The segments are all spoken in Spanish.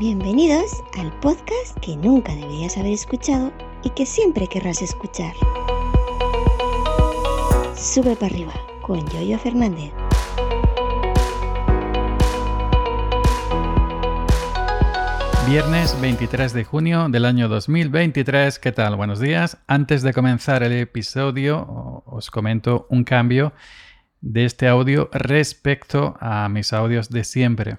Bienvenidos al podcast que nunca deberías haber escuchado y que siempre querrás escuchar. Sube para arriba con Yoyo Fernández. Viernes 23 de junio del año 2023. ¿Qué tal? Buenos días. Antes de comenzar el episodio, os comento un cambio de este audio respecto a mis audios de siempre.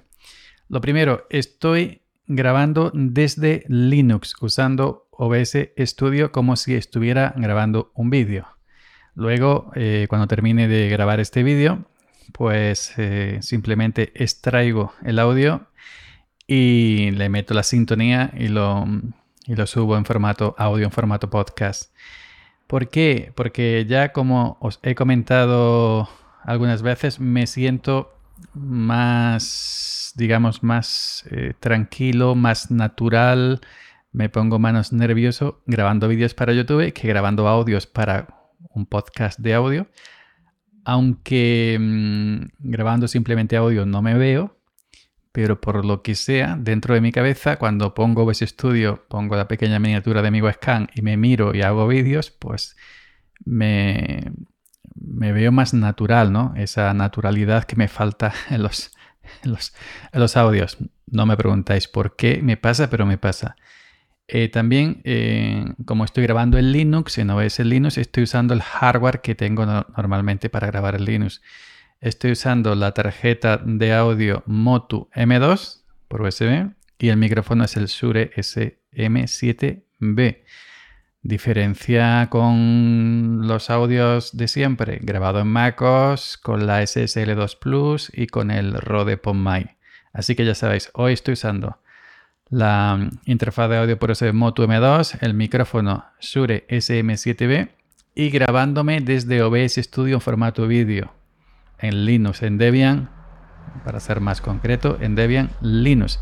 Lo primero, estoy grabando desde Linux usando OBS Studio como si estuviera grabando un vídeo. Luego, eh, cuando termine de grabar este vídeo, pues eh, simplemente extraigo el audio y le meto la sintonía y lo, y lo subo en formato audio, en formato podcast. ¿Por qué? Porque ya como os he comentado algunas veces, me siento más, digamos, más eh, tranquilo, más natural, me pongo menos nervioso grabando vídeos para YouTube que grabando audios para un podcast de audio. Aunque mm, grabando simplemente audio no me veo, pero por lo que sea, dentro de mi cabeza, cuando pongo ese estudio, pongo la pequeña miniatura de mi webcam y me miro y hago vídeos, pues me, me veo más natural, ¿no? Esa naturalidad que me falta en los, los, en los audios. No me preguntáis por qué me pasa, pero me pasa. Eh, también, eh, como estoy grabando en Linux, en OS Linux, estoy usando el hardware que tengo normalmente para grabar en Linux. Estoy usando la tarjeta de audio Motu M2 por USB y el micrófono es el Shure SM7B. Diferencia con los audios de siempre, grabado en MacOS, con la SSL2 Plus y con el Rode PodMic. Así que ya sabéis, hoy estoy usando la interfaz de audio por USB Moto M2, el micrófono Shure SM7B y grabándome desde OBS Studio en formato vídeo en Linux, en Debian, para ser más concreto, en Debian Linux.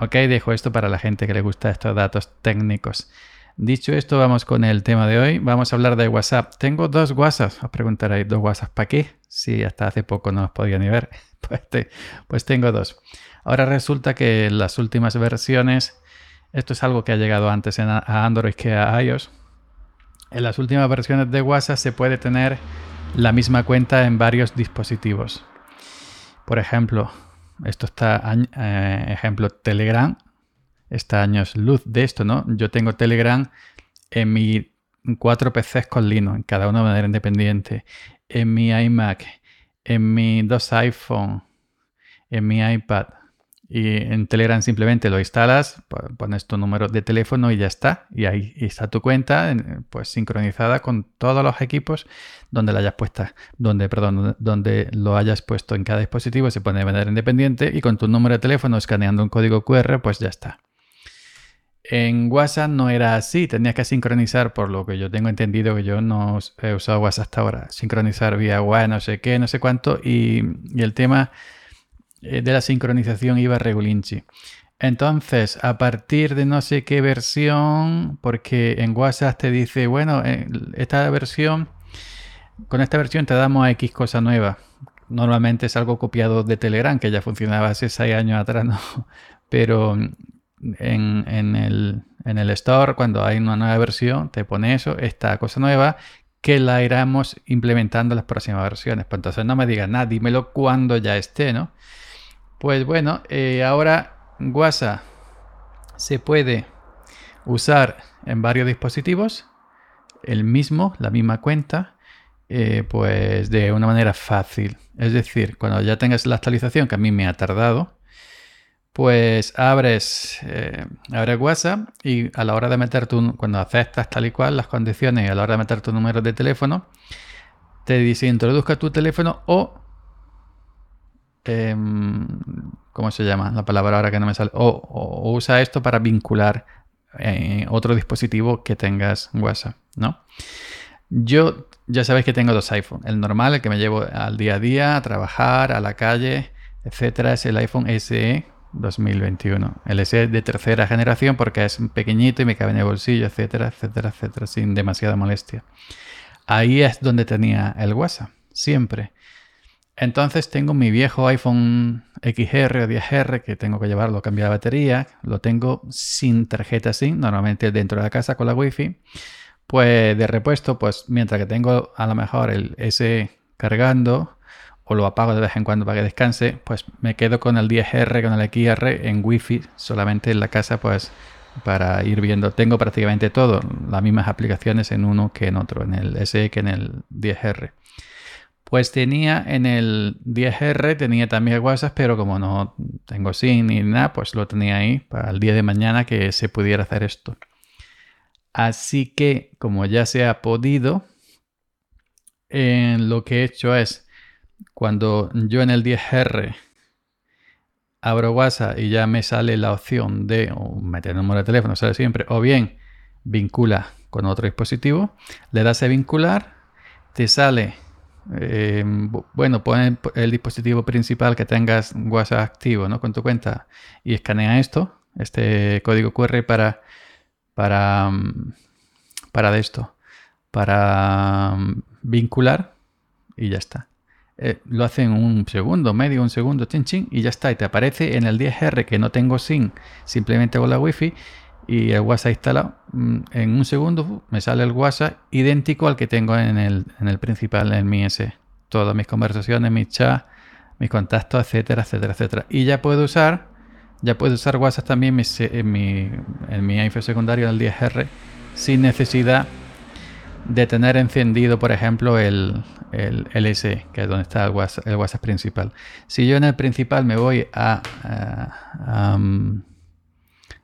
Ok, dejo esto para la gente que le gusta estos datos técnicos. Dicho esto, vamos con el tema de hoy. Vamos a hablar de WhatsApp. Tengo dos WhatsApp. Os preguntaréis, ¿dos WhatsApp para qué? Si hasta hace poco no los podía ni ver. Pues, pues tengo dos. Ahora resulta que en las últimas versiones, esto es algo que ha llegado antes a Android que a iOS, en las últimas versiones de WhatsApp se puede tener la misma cuenta en varios dispositivos. Por ejemplo, esto está, eh, ejemplo, Telegram. Está años luz de esto, ¿no? Yo tengo Telegram en mi cuatro PCs con Linux, cada uno de manera independiente. En mi iMac, en mi dos iPhone, en mi iPad. Y en Telegram simplemente lo instalas, pones tu número de teléfono y ya está. Y ahí está tu cuenta, pues sincronizada con todos los equipos donde la hayas puesta, donde, perdón, donde lo hayas puesto en cada dispositivo, se pone de manera independiente y con tu número de teléfono escaneando un código QR, pues ya está. En WhatsApp no era así, tenías que sincronizar, por lo que yo tengo entendido que yo no he usado WhatsApp hasta ahora, sincronizar vía WhatsApp, no sé qué, no sé cuánto, y, el tema eh, de la sincronización iba regulinchi. Entonces, a partir de no sé qué versión, porque en WhatsApp te dice, bueno, eh, esta versión, con esta versión te damos X cosa nueva. Normalmente es algo copiado de Telegram, que ya funcionaba hace 6 años atrás, ¿no? Pero en, el, en el store, cuando hay una nueva versión, te pone eso, esta cosa nueva, que la iremos implementando en las próximas versiones. Pues entonces no me digas nada, dímelo cuando ya esté, ¿no? Pues bueno, eh, ahora WhatsApp se puede usar en varios dispositivos, el mismo, la misma cuenta, eh, pues de una manera fácil. Es decir, cuando ya tengas la actualización, que a mí me ha tardado, pues abres, eh, abres WhatsApp y a la hora de meter tu, cuando aceptas tal y cual las condiciones y a la hora de meter tu número de teléfono, te dice introduzca tu teléfono o Em, ¿cómo se llama? La palabra ahora que no me sale. O, usa esto para vincular eh, otro dispositivo que tengas WhatsApp, ¿no? Yo ya sabéis que tengo dos iPhones. El normal, el que me llevo al día a día, a trabajar, a la calle, etcétera, es el iPhone SE 2021. El SE de tercera generación porque es pequeñito y me cabe en el bolsillo, etcétera, etcétera, etcétera, sin demasiada molestia. Ahí es donde tenía el WhatsApp, siempre. Entonces tengo mi viejo iPhone XR o 10R que tengo que llevarlo, cambiar la batería. Lo tengo sin tarjeta SIM, normalmente dentro de la casa con la Wi-Fi. Pues de repuesto, pues mientras que tengo a lo mejor el S cargando o lo apago de vez en cuando para que descanse, pues me quedo con el 10R, con el XR en Wi-Fi solamente en la casa, pues para ir viendo. Tengo prácticamente todo, las mismas aplicaciones en uno que en otro, en el SE que en el 10R. Pues tenía en el 10R, tenía también WhatsApp, pero como no tengo SIM ni nada, pues lo tenía ahí para el día de mañana que se pudiera hacer esto. Así que, como ya se ha podido, lo que he hecho es, cuando yo en el 10R abro WhatsApp y ya me sale la opción de meter el número de teléfono, sale siempre, o bien vincula con otro dispositivo, le das a vincular, te sale, eh, bueno, pone el dispositivo principal que tengas WhatsApp activo ¿no? con tu cuenta y escanea esto, este código QR para, para, para esto, para vincular y ya está. Eh, lo hace en un segundo, medio, un segundo, chin, chin, y ya está. Y te aparece en el 10R que no tengo SIM, simplemente con la Wi-Fi y el WhatsApp instalado. Mm, en un segundo me sale el WhatsApp idéntico al que tengo en el, en el principal, en mi S. Todas mis conversaciones, mis chats, mis contactos, etcétera, etcétera, etcétera. Y ya puedo usar, ya puedo usar WhatsApp también en mi, en mi iPhone secundario, en el 10R, sin necesidad de tener encendido, por ejemplo, el, el, LSE, que es donde está el WhatsApp, principal. Si yo en el principal me voy a, a,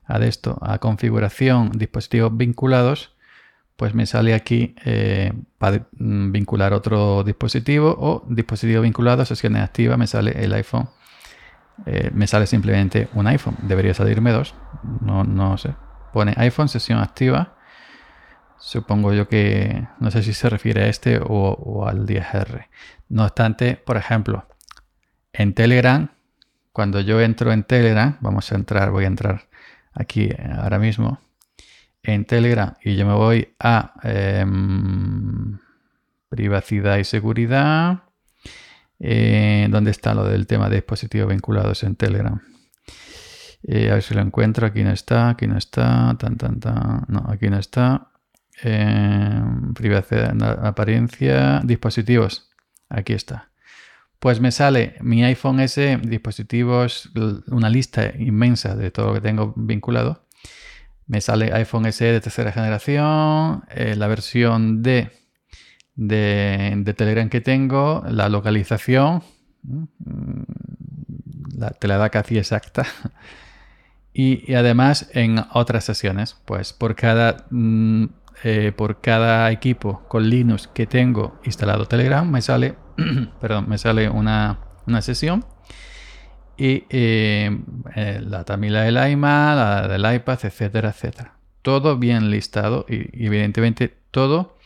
a, esto, a configuración, dispositivos vinculados, pues me sale aquí eh, para vincular otro dispositivo o dispositivo vinculado, sesiones activas, me sale el iPhone. Eh, me sale simplemente un iPhone. Debería salirme dos. No, no sé. Pone iPhone, sesión activa Supongo yo que no sé si se refiere a este o, al 10R. No obstante, por ejemplo, en Telegram, cuando yo entro en Telegram, vamos a entrar, voy a entrar aquí ahora mismo en Telegram y yo me voy a em, privacidad y seguridad. Eh, ¿Dónde está lo del tema de dispositivos vinculados en Telegram? Eh, a ver si lo encuentro. Aquí no está, aquí no está, tan, tan, tan. No, aquí no está. Em, privacidad, apariencia, dispositivos. Aquí está. Pues me sale mi iPhone S, dispositivos, una lista inmensa de todo lo que tengo vinculado. Me sale iPhone SE de tercera generación, eh, la versión de, de, Telegram que tengo, la localización, mm, la, te la da casi exacta. Y, además en otras sesiones, pues por cada mm, eh, por cada equipo con Linux que tengo instalado Telegram, me sale, perdón, me sale una, sesión. Y eh, eh, la, también la del iMac, la del iPad, etcétera, etcétera. Todo bien listado y, evidentemente todo,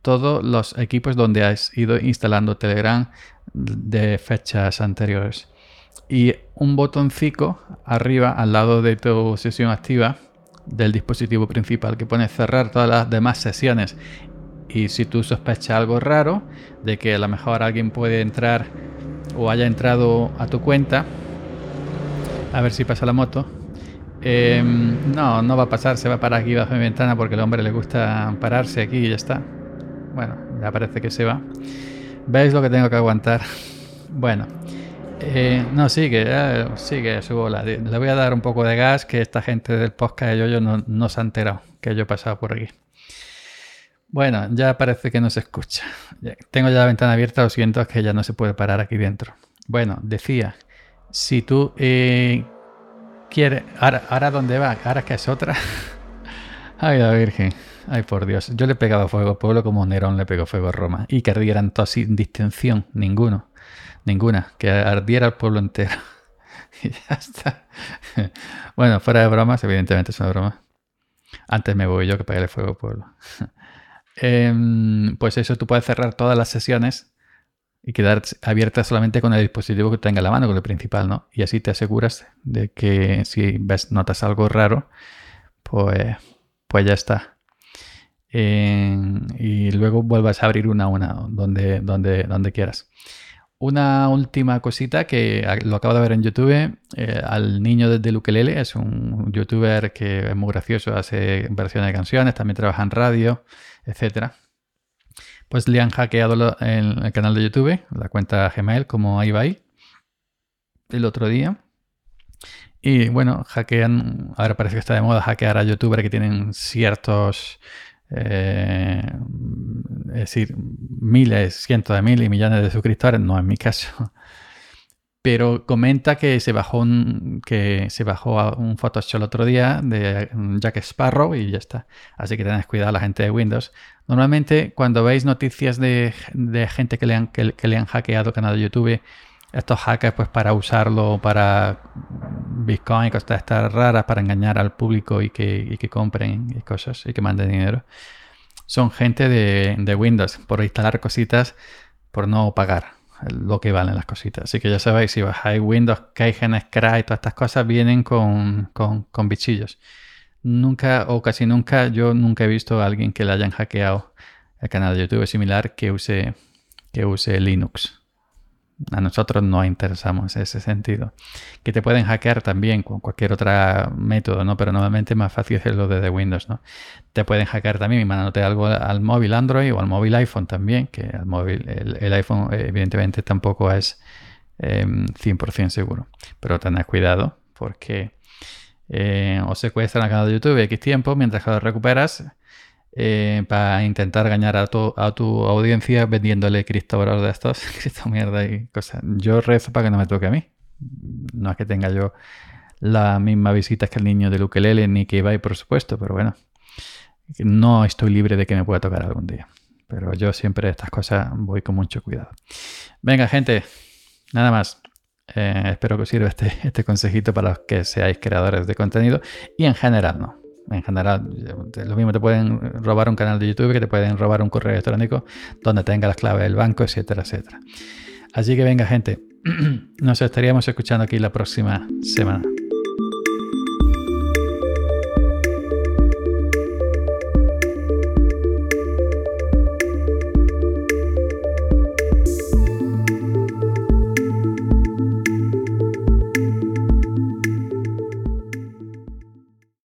todos los equipos donde has ido instalando Telegram de fechas anteriores. Y un botoncito arriba al lado de tu sesión activa del dispositivo principal que pone cerrar todas las demás sesiones. Y si tú sospechas algo raro, de que a lo mejor alguien puede entrar o haya entrado a tu cuenta, a ver si pasa la moto. Em, no, no va a pasar, se va a parar aquí bajo mi ventana porque al hombre le gusta pararse aquí y ya está. Bueno, ya parece que se va. ¿Veis lo que tengo que aguantar? Bueno, eh, no, sigue, eh, sigue su bola. Le voy a dar un poco de gas que esta gente del podcast de Yoyo no, no se ha enterado que yo he pasado por aquí. Bueno, ya parece que no se escucha. Tengo ya la ventana abierta, lo siento, es que ya no se puede parar aquí dentro. Bueno, decía, si tú eh, quieres... Ahora, ahora, ¿dónde va? Ahora que es otra. Ay, la Virgen. Ay, por Dios. Yo le he pegado fuego al pueblo como Nerón le pegó fuego a Roma. Y que ardieran todos sin distinción, ninguno. Ninguna, que ardiera el pueblo entero. y ya está. bueno, fuera de bromas, evidentemente es una broma. Antes me voy yo que el fuego al pueblo. Em, pues eso, tú puedes cerrar todas las sesiones y quedar abierta solamente con el dispositivo que tenga a la mano, con el principal, ¿no? Y así te aseguras de que si ves, notas algo raro, pues, pues ya está. Y luego vuelvas a abrir una a una donde, donde, donde quieras. una última cosita que lo acabo de ver en YouTube. Eh, al niño desde Ukelele es un youtuber que es muy gracioso, hace versiones de canciones, también trabaja en radio, etc. Pues le han hackeado en el canal de YouTube, la cuenta Gmail, como ahí ahí, el otro día. Y bueno, hackean, ahora parece que está de moda hackear a youtubers que tienen ciertos, eh, es decir, miles, cientos de miles y millones de suscriptores, no en mi caso. Pero comenta que se bajó un, que se bajó un Photoshop el otro día de Jack Sparrow y ya está. Así que tenés cuidado la gente de Windows. Normalmente cuando veis noticias de, gente que le, han, que le han hackeado el canal de YouTube, estos hackers pues para usarlo para Bitcoin y cosas estas raras para engañar al público y que, que compren y cosas y que manden dinero. Son gente de, Windows por instalar cositas por no pagar lo que valen las cositas. Así que ya sabéis, si bajáis Windows, Keygen, Cry y todas estas cosas vienen con, con, bichillos. Nunca o casi nunca, yo nunca he visto a alguien que le hayan hackeado el canal de YouTube similar que use, que use Linux a nosotros nos interesamos en ese sentido. Que te pueden hackear también con cualquier otro método, ¿no? Pero normalmente es más fácil hacerlo desde Windows, ¿no? Te pueden hackear también mandándote algo al móvil Android o al móvil iPhone también, que el móvil, el, iPhone evidentemente tampoco es 100% em, seguro. Pero tened cuidado porque eh, os secuestran el canal de YouTube X tiempo, mientras que lo recuperas eh, para intentar ganar a tu, a tu audiencia vendiéndole criptovalores de estos, mierda y cosas. Yo rezo para que no me toque a mí. No es que tenga yo la misma visita que el niño de Ukelele ni que Ibai, por supuesto, pero bueno, no estoy libre de que me pueda tocar algún día. Pero yo siempre estas cosas voy con mucho cuidado. Venga, gente, nada más. Eh, espero que os sirva este, este consejito para los que seáis creadores de contenido y en general no en general, lo mismo te pueden robar un canal de YouTube que te pueden robar un correo electrónico donde tenga las claves del banco, etcétera, etcétera. Así que venga gente, nos estaríamos escuchando aquí la próxima semana.